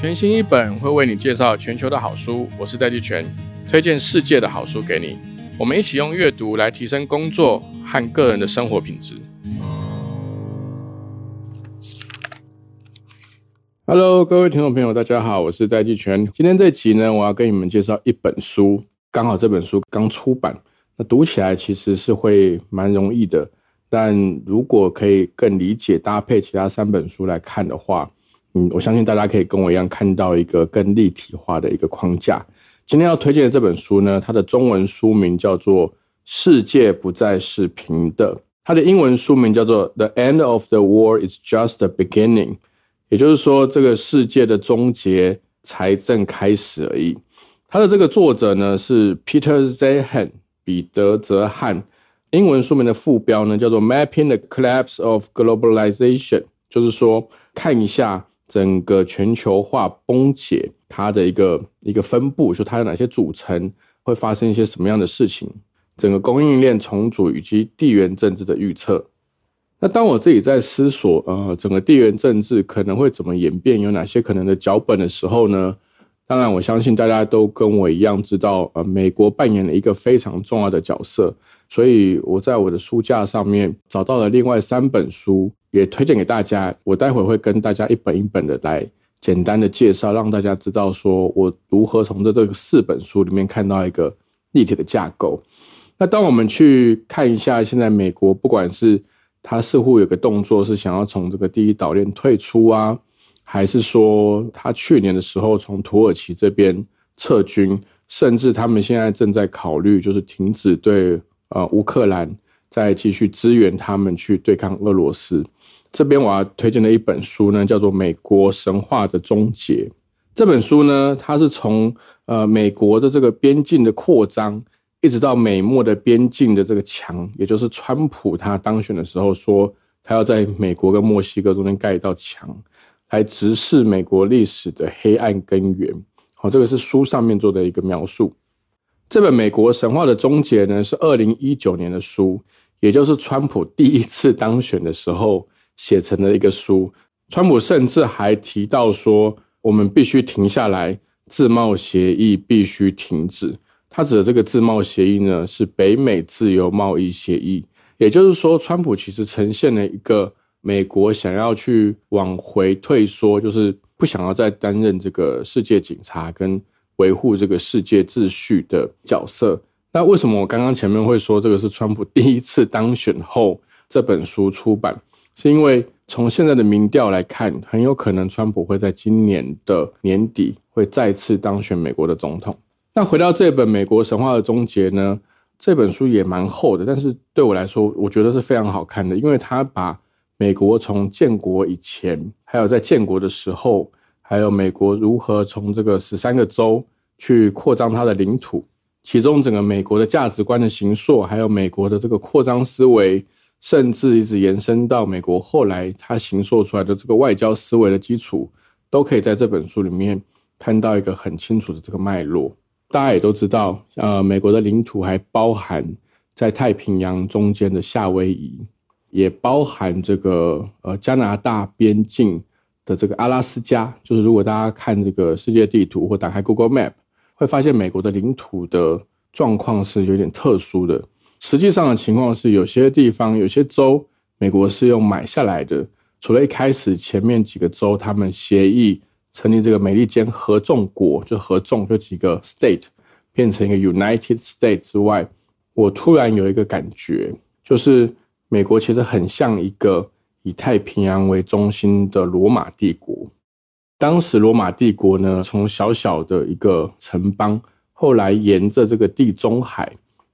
全新一本会为你介绍全球的好书，我是戴季全，推荐世界的好书给你。我们一起用阅读来提升工作和个人的生活品质。Hello，各位听众朋友，大家好，我是戴季全。今天这集呢，我要跟你们介绍一本书，刚好这本书刚出版，那读起来其实是会蛮容易的，但如果可以更理解搭配其他三本书来看的话。嗯，我相信大家可以跟我一样看到一个更立体化的一个框架。今天要推荐的这本书呢，它的中文书名叫做《世界不再是平的》，它的英文书名叫做《The End of the War Is Just the Beginning》，也就是说，这个世界的终结才正开始而已。它的这个作者呢是 Peter Zehan，彼得泽汉。英文书名的副标呢叫做《Mapping the Collapse of Globalization》，就是说看一下。整个全球化崩解，它的一个一个分布，说它有哪些组成，会发生一些什么样的事情？整个供应链重组以及地缘政治的预测。那当我自己在思索，呃，整个地缘政治可能会怎么演变，有哪些可能的脚本的时候呢？当然，我相信大家都跟我一样知道，呃，美国扮演了一个非常重要的角色。所以我在我的书架上面找到了另外三本书。也推荐给大家，我待会会跟大家一本一本的来简单的介绍，让大家知道说我如何从这这个四本书里面看到一个立体的架构。那当我们去看一下现在美国，不管是他似乎有个动作是想要从这个第一岛链退出啊，还是说他去年的时候从土耳其这边撤军，甚至他们现在正在考虑就是停止对呃乌克兰再继续支援他们去对抗俄罗斯。这边我要推荐的一本书呢，叫做《美国神话的终结》。这本书呢，它是从呃美国的这个边境的扩张，一直到美墨的边境的这个墙，也就是川普他当选的时候说，他要在美国跟墨西哥中间盖一道墙，来直视美国历史的黑暗根源。好，这个是书上面做的一个描述。这本《美国神话的终结》呢，是二零一九年的书，也就是川普第一次当选的时候。写成的一个书，川普甚至还提到说，我们必须停下来，自贸协议必须停止。他指的这个自贸协议呢，是北美自由贸易协议。也就是说，川普其实呈现了一个美国想要去往回退缩，就是不想要再担任这个世界警察跟维护这个世界秩序的角色。那为什么我刚刚前面会说这个是川普第一次当选后这本书出版？是因为从现在的民调来看，很有可能川普会在今年的年底会再次当选美国的总统。那回到这本《美国神话的终结》呢？这本书也蛮厚的，但是对我来说，我觉得是非常好看的，因为它把美国从建国以前，还有在建国的时候，还有美国如何从这个十三个州去扩张它的领土，其中整个美国的价值观的形塑，还有美国的这个扩张思维。甚至一直延伸到美国后来他形塑出来的这个外交思维的基础，都可以在这本书里面看到一个很清楚的这个脉络。大家也都知道，呃，美国的领土还包含在太平洋中间的夏威夷，也包含这个呃加拿大边境的这个阿拉斯加。就是如果大家看这个世界地图或打开 Google Map，会发现美国的领土的状况是有点特殊的。实际上的情况是，有些地方、有些州，美国是用买下来的。除了一开始前面几个州，他们协议成立这个美利坚合众国，就合众就几个 state 变成一个 United State 之外，我突然有一个感觉，就是美国其实很像一个以太平洋为中心的罗马帝国。当时罗马帝国呢，从小小的一个城邦，后来沿着这个地中海。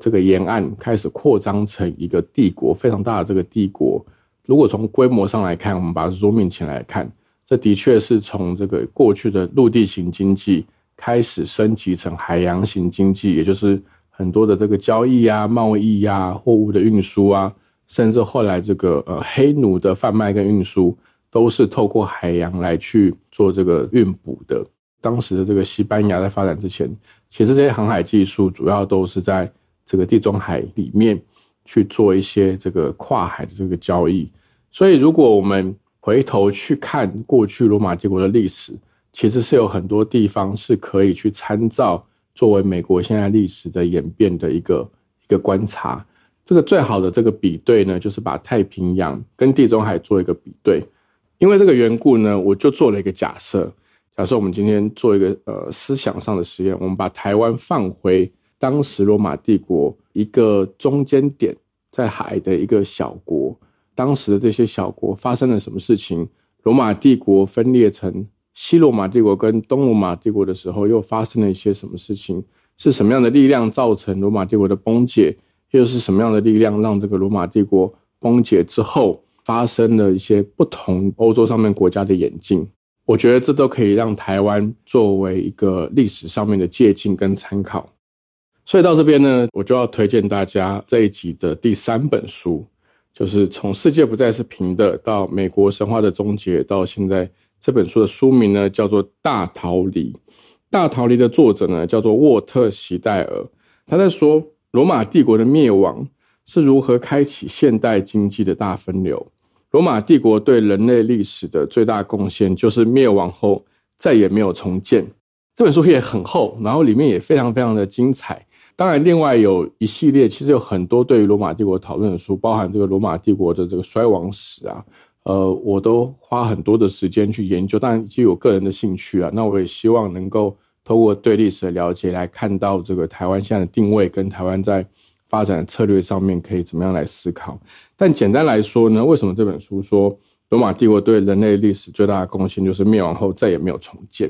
这个沿岸开始扩张成一个帝国，非常大的这个帝国。如果从规模上来看，我们把它 zoom 起来看，这的确是从这个过去的陆地型经济开始升级成海洋型经济，也就是很多的这个交易啊、贸易啊、货物的运输啊，甚至后来这个呃黑奴的贩卖跟运输，都是透过海洋来去做这个运补的。当时的这个西班牙在发展之前，其实这些航海技术主要都是在。这个地中海里面去做一些这个跨海的这个交易，所以如果我们回头去看过去罗马帝国的历史，其实是有很多地方是可以去参照，作为美国现在历史的演变的一个一个观察。这个最好的这个比对呢，就是把太平洋跟地中海做一个比对。因为这个缘故呢，我就做了一个假设。假设我们今天做一个呃思想上的实验，我们把台湾放回当时罗马帝国一个中间点，在海的一个小国，当时的这些小国发生了什么事情？罗马帝国分裂成西罗马帝国跟东罗马帝国的时候，又发生了一些什么事情？是什么样的力量造成罗马帝国的崩解？又是什么样的力量让这个罗马帝国崩解之后发生了一些不同欧洲上面国家的演进？我觉得这都可以让台湾作为一个历史上面的借鉴跟参考。所以到这边呢，我就要推荐大家这一集的第三本书，就是从世界不再是平的到美国神话的终结到现在这本书的书名呢叫做《大逃离》。《大逃离》的作者呢叫做沃特·席戴尔，他在说罗马帝国的灭亡是如何开启现代经济的大分流。罗马帝国对人类历史的最大贡献，就是灭亡后再也没有重建。这本书也很厚，然后里面也非常非常的精彩。当然，另外有一系列，其实有很多对于罗马帝国讨论的书，包含这个罗马帝国的这个衰亡史啊，呃，我都花很多的时间去研究。当然，基于我个人的兴趣啊，那我也希望能够透过对历史的了解，来看到这个台湾现在的定位跟台湾在。发展策略上面可以怎么样来思考？但简单来说呢，为什么这本书说罗马帝国对人类历史最大的贡献就是灭亡后再也没有重建？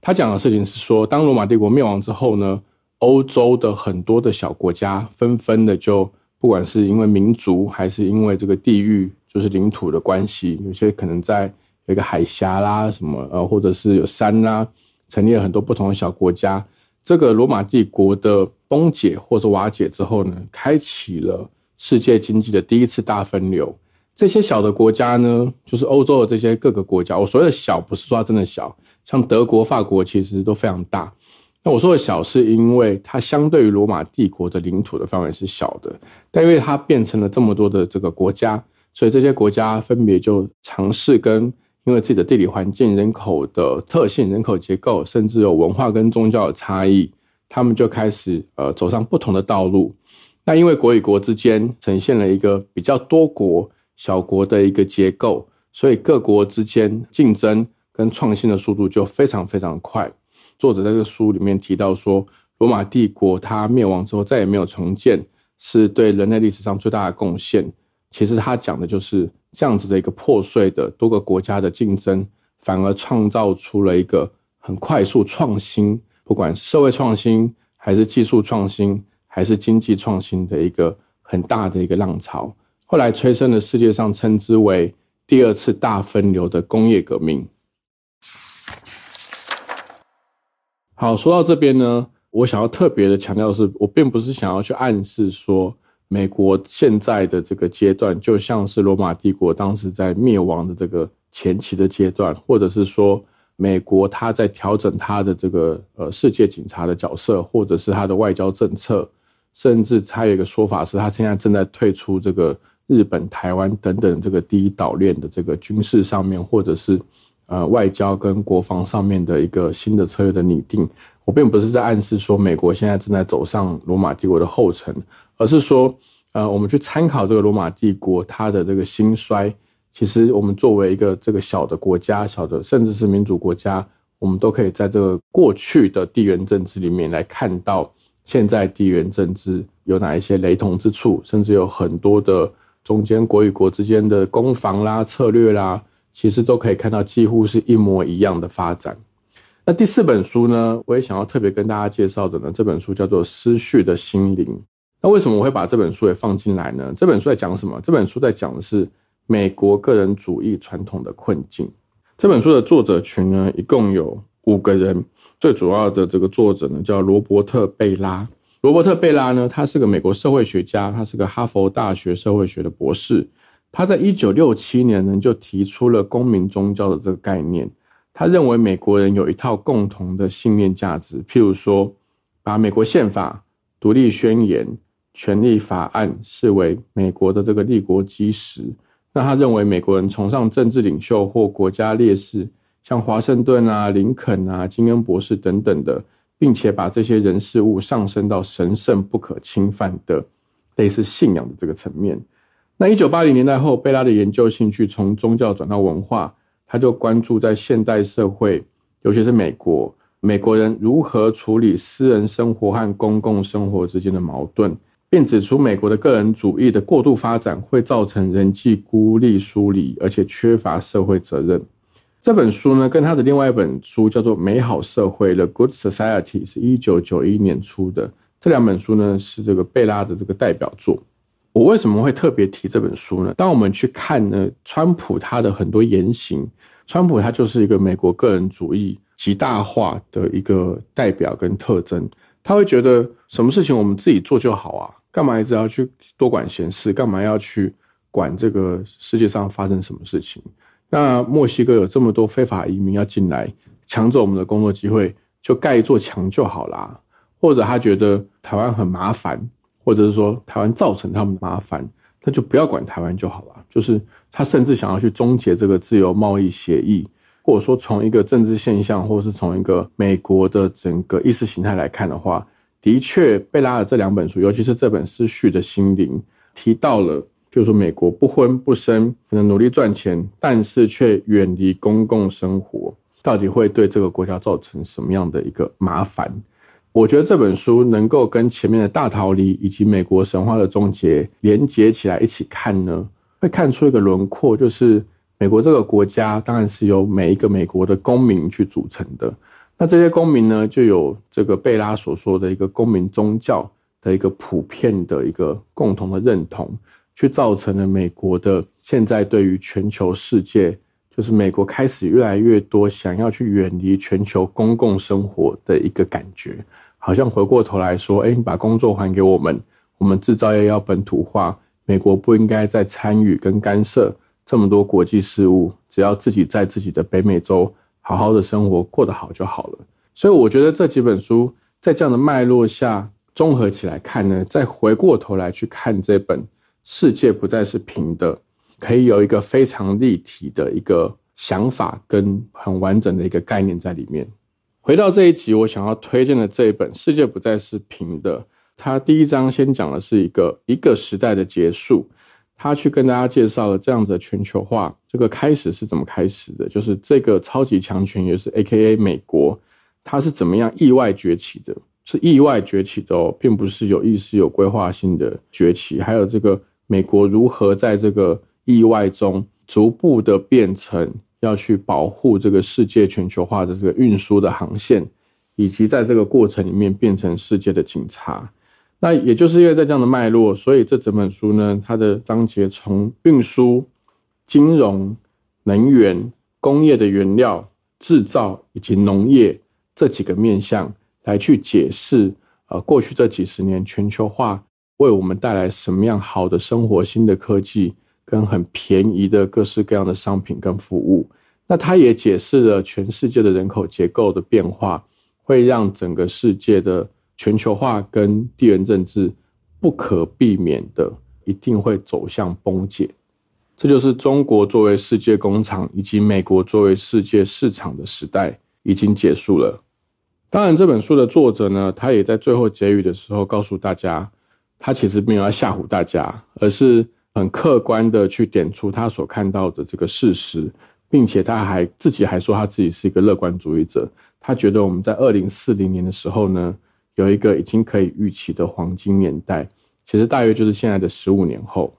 他讲的事情是说，当罗马帝国灭亡之后呢，欧洲的很多的小国家纷纷的就不管是因为民族还是因为这个地域，就是领土的关系，有些可能在有一个海峡啦什么呃，或者是有山啦，成立了很多不同的小国家。这个罗马帝国的崩解或者瓦解之后呢，开启了世界经济的第一次大分流。这些小的国家呢，就是欧洲的这些各个国家。我所谓的小，不是说它真的小，像德国、法国其实都非常大。那我说的小，是因为它相对于罗马帝国的领土的范围是小的，但因为它变成了这么多的这个国家，所以这些国家分别就尝试跟。因为自己的地理环境、人口的特性、人口结构，甚至有文化跟宗教的差异，他们就开始呃走上不同的道路。那因为国与国之间呈现了一个比较多国小国的一个结构，所以各国之间竞争跟创新的速度就非常非常快。作者在这书里面提到说，罗马帝国它灭亡之后再也没有重建，是对人类历史上最大的贡献。其实他讲的就是。这样子的一个破碎的多个国家的竞争，反而创造出了一个很快速创新，不管是社会创新，还是技术创新，还是经济创新的一个很大的一个浪潮。后来催生了世界上称之为第二次大分流的工业革命。好，说到这边呢，我想要特别的强调的是，我并不是想要去暗示说。美国现在的这个阶段，就像是罗马帝国当时在灭亡的这个前期的阶段，或者是说，美国它在调整它的这个呃世界警察的角色，或者是它的外交政策，甚至它有一个说法是，它现在正在退出这个日本、台湾等等这个第一岛链的这个军事上面，或者是呃外交跟国防上面的一个新的策略的拟定。我并不是在暗示说美国现在正在走上罗马帝国的后尘。而是说，呃，我们去参考这个罗马帝国它的这个兴衰，其实我们作为一个这个小的国家，小的甚至是民主国家，我们都可以在这个过去的地缘政治里面来看到，现在地缘政治有哪一些雷同之处，甚至有很多的中间国与国之间的攻防啦、策略啦，其实都可以看到几乎是一模一样的发展。那第四本书呢，我也想要特别跟大家介绍的呢，这本书叫做《失序的心灵》。那为什么我会把这本书也放进来呢？这本书在讲什么？这本书在讲的是美国个人主义传统的困境。这本书的作者群呢，一共有五个人。最主要的这个作者呢，叫罗伯特·贝拉。罗伯特·贝拉呢，他是个美国社会学家，他是个哈佛大学社会学的博士。他在一九六七年呢，就提出了公民宗教的这个概念。他认为美国人有一套共同的信念价值，譬如说，把美国宪法、独立宣言。权利法案视为美国的这个立国基石。那他认为美国人崇尚政治领袖或国家烈士，像华盛顿啊、林肯啊、金恩博士等等的，并且把这些人事物上升到神圣不可侵犯的类似信仰的这个层面。那一九八零年代后，贝拉的研究兴趣从宗教转到文化，他就关注在现代社会，尤其是美国，美国人如何处理私人生活和公共生活之间的矛盾。并指出，美国的个人主义的过度发展会造成人际孤立疏离，而且缺乏社会责任。这本书呢，跟他的另外一本书叫做《美好社会》（The Good Society） 是一九九一年出的。这两本书呢，是这个贝拉的这个代表作。我为什么会特别提这本书呢？当我们去看呢，川普他的很多言行，川普他就是一个美国个人主义极大化的一个代表跟特征。他会觉得什么事情我们自己做就好啊。干嘛一直要去多管闲事？干嘛要去管这个世界上发生什么事情？那墨西哥有这么多非法移民要进来抢走我们的工作机会，就盖一座墙就好啦。或者他觉得台湾很麻烦，或者是说台湾造成他们麻烦，那就不要管台湾就好了。就是他甚至想要去终结这个自由贸易协议，或者说从一个政治现象，或者是从一个美国的整个意识形态来看的话。的确，贝拉尔这两本书，尤其是这本《失序的心灵》，提到了，就是说美国不婚不生，可能努力赚钱，但是却远离公共生活，到底会对这个国家造成什么样的一个麻烦？我觉得这本书能够跟前面的大逃离以及美国神话的终结连接起来一起看呢，会看出一个轮廓，就是美国这个国家当然是由每一个美国的公民去组成的。那这些公民呢，就有这个贝拉所说的一个公民宗教的一个普遍的一个共同的认同，去造成了美国的现在对于全球世界，就是美国开始越来越多想要去远离全球公共生活的一个感觉，好像回过头来说，哎，你把工作还给我们，我们制造业要本土化，美国不应该再参与跟干涉这么多国际事务，只要自己在自己的北美洲。好好的生活过得好就好了，所以我觉得这几本书在这样的脉络下综合起来看呢，再回过头来去看这本《世界不再是平的》，可以有一个非常立体的一个想法跟很完整的一个概念在里面。回到这一集，我想要推荐的这一本《世界不再是平的》，它第一章先讲的是一个一个时代的结束。他去跟大家介绍了这样的全球化，这个开始是怎么开始的？就是这个超级强权，也是 A.K.A. 美国，它是怎么样意外崛起的？是意外崛起的哦，并不是有意识、有规划性的崛起。还有这个美国如何在这个意外中逐步的变成要去保护这个世界全球化的这个运输的航线，以及在这个过程里面变成世界的警察。那也就是因为在这样的脉络，所以这整本书呢，它的章节从运输、金融、能源、工业的原料制造以及农业这几个面向来去解释，呃，过去这几十年全球化为我们带来什么样好的生活、新的科技跟很便宜的各式各样的商品跟服务。那它也解释了全世界的人口结构的变化，会让整个世界的。全球化跟地缘政治不可避免的一定会走向崩解，这就是中国作为世界工厂以及美国作为世界市场的时代已经结束了。当然，这本书的作者呢，他也在最后结语的时候告诉大家，他其实没有要吓唬大家，而是很客观的去点出他所看到的这个事实，并且他还自己还说他自己是一个乐观主义者，他觉得我们在二零四零年的时候呢。有一个已经可以预期的黄金年代，其实大约就是现在的十五年后。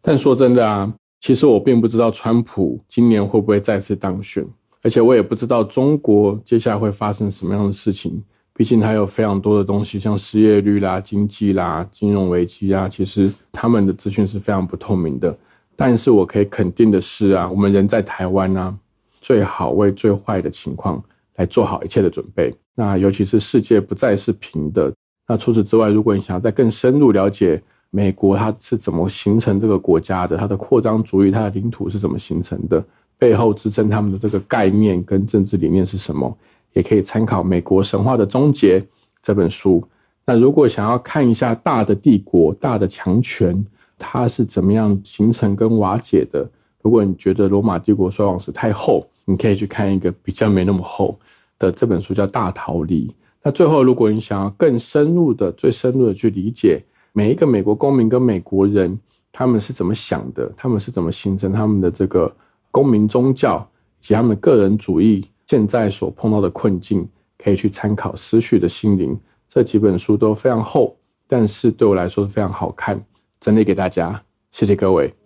但说真的啊，其实我并不知道川普今年会不会再次当选，而且我也不知道中国接下来会发生什么样的事情。毕竟它有非常多的东西，像失业率啦、经济啦、金融危机啊，其实他们的资讯是非常不透明的。但是我可以肯定的是啊，我们人在台湾啊，最好为最坏的情况来做好一切的准备。那尤其是世界不再是平的。那除此之外，如果你想要再更深入了解美国它是怎么形成这个国家的，它的扩张主义、它的领土是怎么形成的，背后支撑他们的这个概念跟政治理念是什么，也可以参考《美国神话的终结》这本书。那如果想要看一下大的帝国、大的强权它是怎么样形成跟瓦解的，如果你觉得罗马帝国衰亡史太厚，你可以去看一个比较没那么厚的这本书，叫《大逃离》。那最后，如果你想要更深入的、最深入的去理解每一个美国公民跟美国人他们是怎么想的，他们是怎么形成他们的这个公民宗教及他们个人主义现在所碰到的困境，可以去参考《思绪的心灵》这几本书都非常厚，但是对我来说非常好看，整理给大家，谢谢各位。